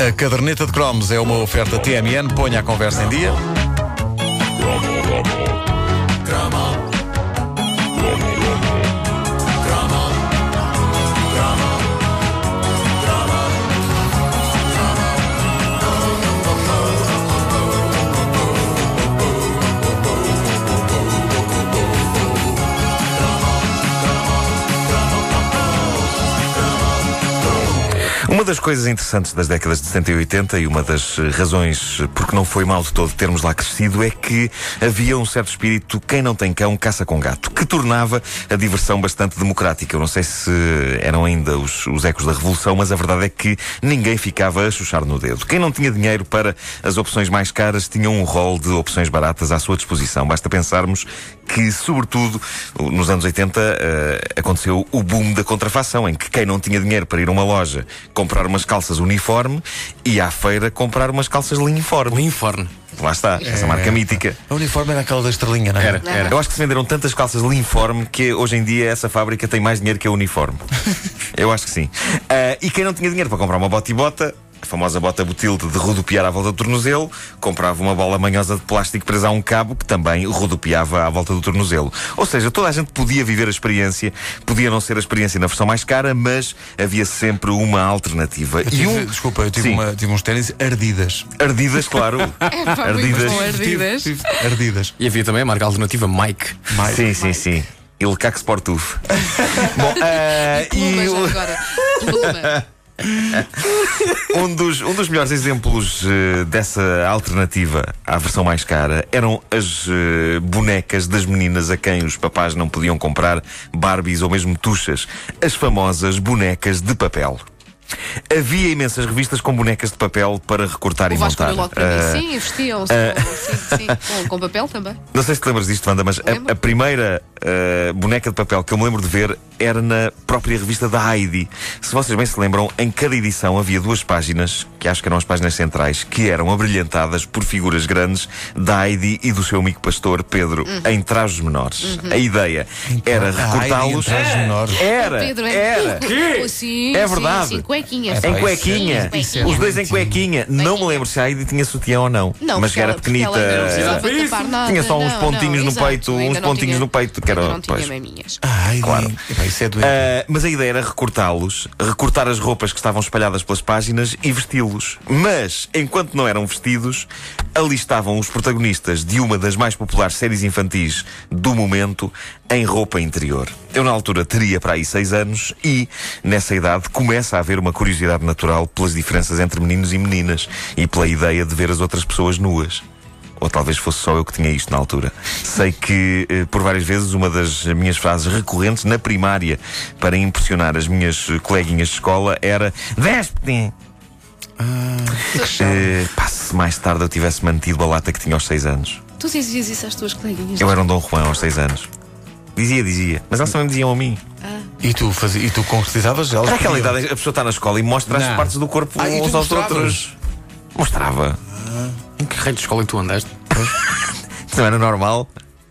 A caderneta de cromos é uma oferta TMN. Ponha a conversa em dia. Das coisas interessantes das décadas de 70 e 80 e uma das eh, razões porque não foi mal de todo termos lá crescido é que havia um certo espírito quem não tem cão caça com gato, que tornava a diversão bastante democrática. Eu não sei se eram ainda os, os ecos da Revolução, mas a verdade é que ninguém ficava a chuchar no dedo. Quem não tinha dinheiro para as opções mais caras tinha um rol de opções baratas à sua disposição. Basta pensarmos que, sobretudo, nos anos 80 uh, aconteceu o boom da contrafação, em que quem não tinha dinheiro para ir a uma loja comprar umas calças uniforme e à feira comprar umas calças linforme. Linforme. Lá está, essa marca mítica. A uniforme era aquela da estrelinha, não é? Era, era. Eu acho que se venderam tantas calças Linforme que hoje em dia essa fábrica tem mais dinheiro que a uniforme. Eu acho que sim. Uh, e quem não tinha dinheiro para comprar uma bota e bota a famosa bota butilde de rodopiar à volta do tornozelo, comprava uma bola manhosa de plástico presa a um cabo que também rodopiava à volta do tornozelo. Ou seja, toda a gente podia viver a experiência, podia não ser a experiência na versão mais cara, mas havia sempre uma alternativa. Tive, e um... Desculpa, eu tive, uma, tive uns ténis ardidas. Ardidas, claro. É, pá, ardidas. ardidas. Tive, tive ardidas. E havia também a marca alternativa Mike. Mike. Sim, sim, sim. Il Cac Sportuf. Bom, uh, e... agora. Pluma. um, dos, um dos melhores exemplos uh, dessa alternativa à versão mais cara eram as uh, bonecas das meninas a quem os papás não podiam comprar Barbies ou mesmo tuchas, as famosas bonecas de papel. Havia imensas revistas com bonecas de papel para recortar o e Vasco montar. Logo para uh, mim. Sim, vestiam-se uh, sim, sim, com, com, papel também. Não sei se te lembras disto, Wanda, mas a, a, primeira uh, boneca de papel que eu me lembro de ver era na própria revista da Heidi. Se vocês bem se lembram, em cada edição havia duas páginas, que acho que eram as páginas centrais, que eram abrilhantadas por figuras grandes da Heidi e do seu amigo pastor Pedro, uhum. em trajes menores. Uhum. A ideia então, era recortá-los. Era, Pedro, é era. Que? Sim, é verdade. Sim, sim, cuequinhas. Em cuequinha. Sim, Os dois em cuequinha. Não me lembro se a Heidi tinha sutiã ou não. Não, mas que era pequenita. Tinha só uns pontinhos no peito, uns pontinhos no peito que era. Não tinha maminhas. Ai, claro. Isso é doente. Uh, mas a ideia era recortá-los, recortar as roupas que estavam espalhadas pelas páginas e vesti-los. Mas, enquanto não eram vestidos, ali estavam os protagonistas de uma das mais populares séries infantis do momento em roupa interior. Eu, na altura, teria para aí seis anos e, nessa idade, começa a haver uma curiosidade natural pelas diferenças entre meninos e meninas e pela ideia de ver as outras pessoas nuas ou talvez fosse só eu que tinha isto na altura. Sei que, eh, por várias vezes, uma das minhas frases recorrentes na primária para impressionar as minhas coleguinhas de escola era Despe-te! Ah, uh, pá, se mais tarde eu tivesse mantido a lata que tinha aos 6 anos. Tu dizias isso às tuas coleguinhas? Eu era um Dom Juan aos 6 anos. Dizia, dizia. Mas elas também diziam a mim. E tu, fazia, e tu concretizavas elas? Era aquela idade, a pessoa está na escola e mostra Não. as partes do corpo ah, uns aos outros. Mostrava. Ah. Em que rei de escola é tu andaste? Não era normal.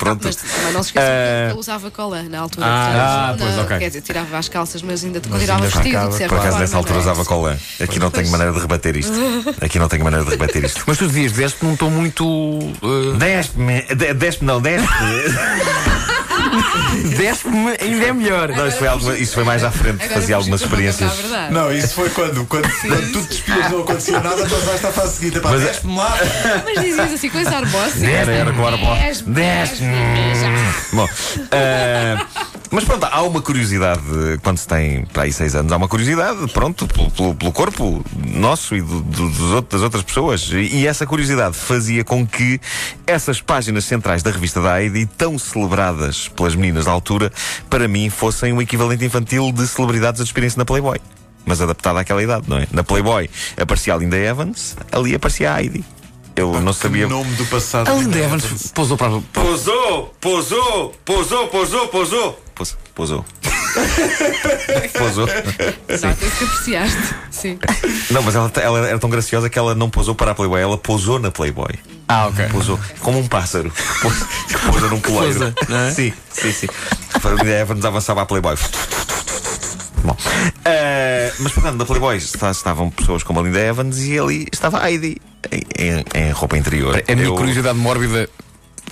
Pronto. Mas também não se esqueça uh... que ele usava cola na altura. Ah, ah pois, ok. Quer dizer, tirava as calças, mas ainda te continuava vestido. De Por acaso, nessa altura usava cola. Aqui não tenho maneira de rebater isto. Aqui não tenho maneira de rebater isto. Mas tu dizias, deste num tom muito. Uh... Despe-me. Despe-me, não, despe-me. Despe-me ainda é melhor. Não, isso foi, alguma, isso foi mais à frente, Agora fazia algumas experiências. Não, isso foi quando, quando, quando tu te despias não acontecia nada, mas vais à fase seguinte. Pá, despe-me lá. Mas dizias assim com esse arbócio. Era, era com o arbócio. Despe-me. Bom, uh, mas pronto, há uma curiosidade quando se tem para aí seis anos, há uma curiosidade, pronto, pelo, pelo, pelo corpo nosso e do, do, dos das outras pessoas. E, essa curiosidade fazia com que essas páginas centrais da revista da Heidi, tão celebradas pelas meninas da altura, para mim fossem um equivalente infantil de celebridades de experiência na Playboy. Mas adaptada àquela idade, não é? Na Playboy aparecia a Linda Evans, ali aparecia a Heidi. Eu ah, não sabia. O nome do passado. A Linda Evans pousou para. Pousou, pousou, pousou, pousou, pousou. Pousou. pousou. Exato, é que apreciaste. Sim. Não, mas ela, ela era tão graciosa que ela não pousou para a Playboy, ela pousou na Playboy. Ah, ok. Pousou como um pássaro. Pousa num poleiro. é? Sim, sim, sim. A Evans avançava a Playboy. Bom. Uh, mas portanto, na Playboy estavam pessoas como a Linda Evans e ali estava a Heidi em, em- em roupa interior. A minha Eu curiosidade mórbida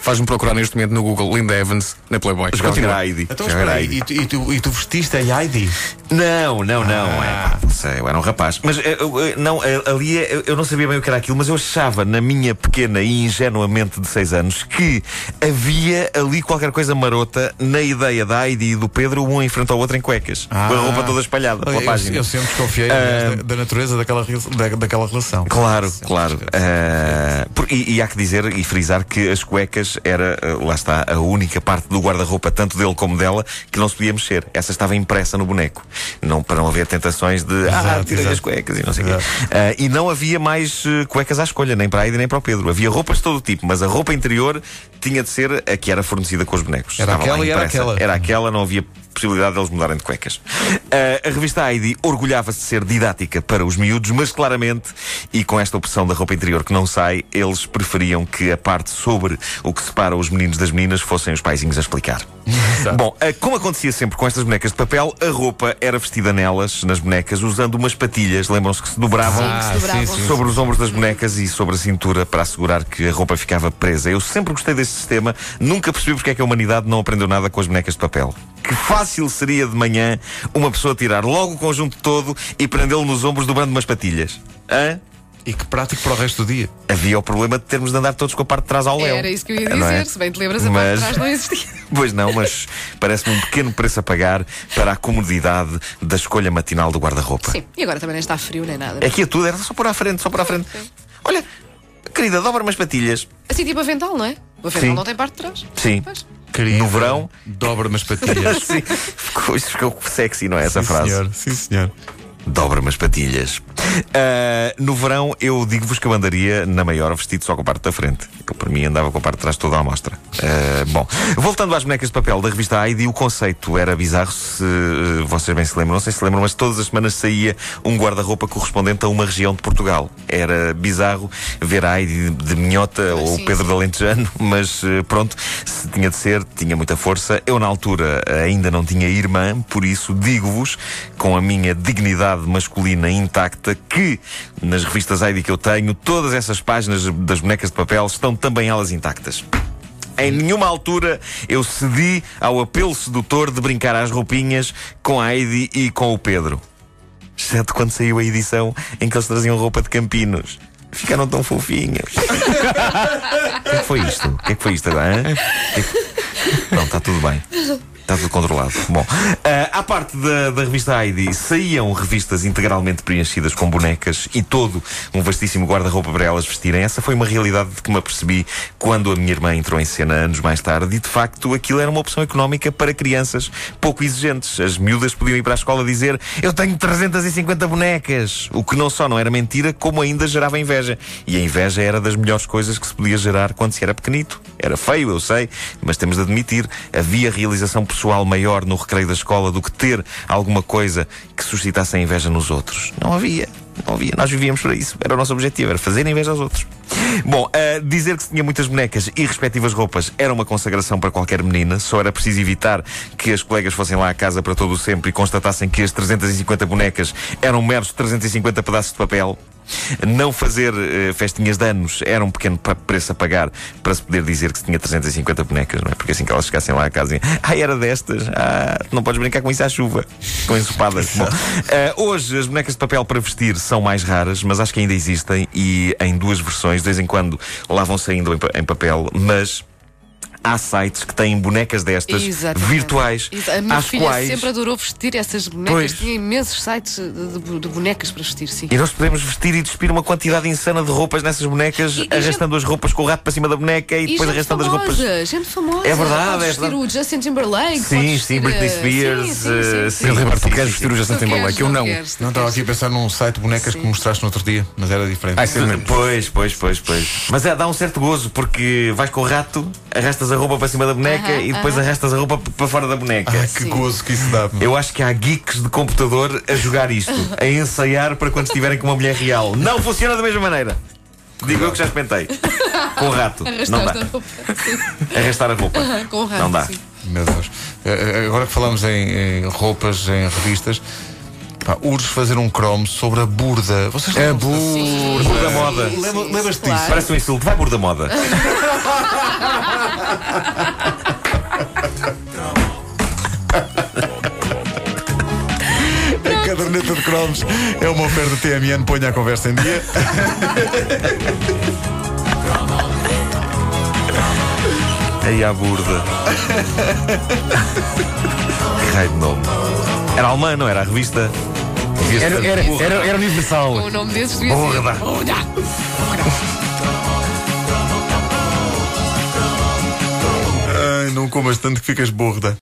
faz-me procurar neste momento no Google Linda Evans na Playboy. jogava Continua. a Heidi. Então espera aí, e tu, e, tu, e tu vestiste a Heidi? Não, não, não. Ah. É, pá, não sei, eu era um rapaz. Mas eh, eu, eh, não, eh, ali eh, eu, eu não sabia bem o que era aquilo, mas eu achava, na minha pequena e ingenuamente de 6 anos, que havia ali qualquer coisa marota na ideia da Heidi e do Pedro, um em frente ao outro em cuecas. Com a roupa toda espalhada pela Ah. eu, página. eu sempre desconfiei da, da natureza daquela, da, daquela relação. Claro, claro. Ah, por- e, e há que dizer e frisar que as cuecas era, ah, lá está, a única parte do guarda-roupa, tanto dele como dela, que não se podia mexer. Essa estava impressa no boneco. Não, para não haver tentações de ah, Exato, tirei as cuecas e não sei o quê. Ah, e não havia mais eh, cuecas à escolha, nem para a Aida nem para o Pedro. Havia roupas de todo o tipo, mas a roupa interior tinha de ser a que era fornecida com os bonecos. Era Estava aquela e era aquela. Era aquela, não havia possibilidade deles mudarem de cuecas. Ah, a revista Heidi orgulhava-se de ser didática para os miúdos, mas claramente, e com esta opção da roupa interior que não sai, eles preferiam que a parte sobre o que separa os meninos das meninas fossem os paizinhos a explicar. Bom, ah, como acontecia sempre com estas bonecas de papel, a roupa era vestida nelas, nas bonecas, usando umas patilhas, lembram-se que se dobravam Sim, que se dobravam. sim, sim. sobre os ombros das bonecas e sobre a cintura para assegurar que a roupa ficava presa. Eu sempre gostei deste sistema, nunca percebi porque é que a humanidade não aprendeu nada com as bonecas de papel. Que fácil seria de manhã uma pessoa tirar logo o conjunto todo e prendê-lo nos ombros dobrando umas patilhas. Hã? E que prático para o resto do dia. Havia o problema de termos de andar todos com a parte de trás ao léu. Era isso que eu ia Não dizer. é? Se bem te lembras, a parte de Mas- trás não existia. Pois não, mas parece-me um pequeno preço a pagar para a comodidade da escolha matinal do guarda-roupa. Sim, e agora também não está frio nem nada. Aqui é tudo, era só pôr à frente, só pôr à frente. Olha, querida, dobra umas patilhas. Assim tipo avental, não é? O avental Sim. não tem parte de trás. Sim. Pois. No verão? Dobra-me as patilhas. Ficou, isso ficou sexy, não é essa Sim, frase? senhor. Sim, senhor. Dobra-me as patilhas. Ah, no verão, eu digo-vos que eu andaria na maior vestido só com a parte da frente. Eu, para mim, andava com a parte de trás toda à mostra. Ah, bom, voltando às bonecas de papel da revista Heidi, o conceito era bizarro, se eh, vocês bem se lembram. Não sei se lembram, mas todas as semanas saía um guarda-roupa correspondente a uma região de Portugal. Era bizarro ver a Heidi de Minhota ou sim, Pedro sim. de Alentejano, mas eh, pronto, se tinha de ser, tinha muita força. Eu, na altura, ainda não tinha irmã, por isso digo-vos, com a minha dignidade masculina intacta, que nas revistas Heidi que eu tenho, todas essas páginas das bonecas de papel estão também elas intactas. Em nenhuma altura eu cedi ao apelo sedutor de brincar às roupinhas com a Heidi e com o Pedro. Exceto quando saiu a edição em que eles traziam roupa de campinos. Ficaram tão fofinhos. O que é que foi isto? O que é que foi isto agora? O que é que- Não, está tudo bem. Está tudo controlado. Bom, ah, à parte da, da revista Heidi, saíam revistas integralmente preenchidas com bonecas e todo um vastíssimo guarda-roupa para elas vestirem. Essa foi uma realidade de que me apercebi quando a minha irmã entrou em cena anos mais tarde e, de facto, aquilo era uma opção económica para crianças pouco exigentes. As miúdas podiam ir para a escola dizer eu tenho 350 bonecas. O que não só não era mentira, como ainda gerava inveja. E a inveja era das melhores coisas que se podia gerar quando se era pequenito. Era feio, eu sei, mas temos de admitir, havia realização pessoal maior no recreio da escola do que ter alguma coisa que suscitasse a inveja nos outros. Não havia. Não havia. Nós vivíamos para isso. Era o nosso objetivo, era fazer inveja aos outros. Bom, ah, dizer que se tinha muitas bonecas e respectivas roupas era uma consagração para qualquer menina. Só era preciso evitar que as colegas fossem lá à casa para todo o sempre e constatassem que as 350 bonecas eram meros 350 pedaços de papel. Não fazer eh, festinhas de anos era um pequeno preço a pagar para se poder dizer que se tinha 350 bonecas, não é? Porque assim que elas chegassem lá à casa ah, era destas, ah, não podes brincar com isso à chuva, com ensopadas. Bom, eh, hoje as bonecas de papel para vestir são mais raras, mas acho que ainda existem e em duas versões, de vez em quando lá vão saindo em, em papel, mas. Há sites que têm bonecas destas Exatamente. virtuais, Exa- A minha às filha quais sempre adorou vestir essas bonecas. Pois. Tinha imensos sites de, de- bonecas para vestir, sim. E nós podemos vestir e despir uma quantidade insana de roupas nessas bonecas, E- e arrastando as roupas com o rato para cima da boneca e, E depois gente arrastando as roupas. famosa, gente famosa. É verdade, Podes é vestir o Justin Timberlake. Sim, sim, Britney Spears, Sim, sim, eh, sim, tu queres vestir o Tu Justin Timberlake? queres, Eu não. Não estava aqui a pensar num site de bonecas que mostraste no outro dia, mas era diferente. Ai, sim, mesmo. Pois, pois, pois, pois. Mas é, dá um certo gozo, porque vais com o rato, arrastas a roupa para cima da boneca e depois arrastas a roupa para fora da boneca. Ai, que Sim. gozo que isso dá. Eu acho que há geeks de computador a jogar isto, a ensaiar para quando estiverem com uma mulher real. Não funciona da mesma maneira. Digo eu que já experimentei. Com o rato. Não dá. a roupa. Sim. Arrastar a roupa. Com o rato, Não dá. sim. Meu Deus. Eh, eh, Agora que falamos em, em roupas, em revistas, Pá, urge fazer um Chrome sobre a burda. Vocês A lembram-se burda. Burda moda. Lembra- Lembras-te disso? Claro. Parece um insulto. Vai burda moda. A caderneta de cromos é uma oferta TMN. Ponha a conversa em dia. Aí à burda. que raio de nome. Era alemã, não era? A revista. Era, era, era, era universal. O nome desses devia ser. Burda. Ai, comas tanto que ficas burda.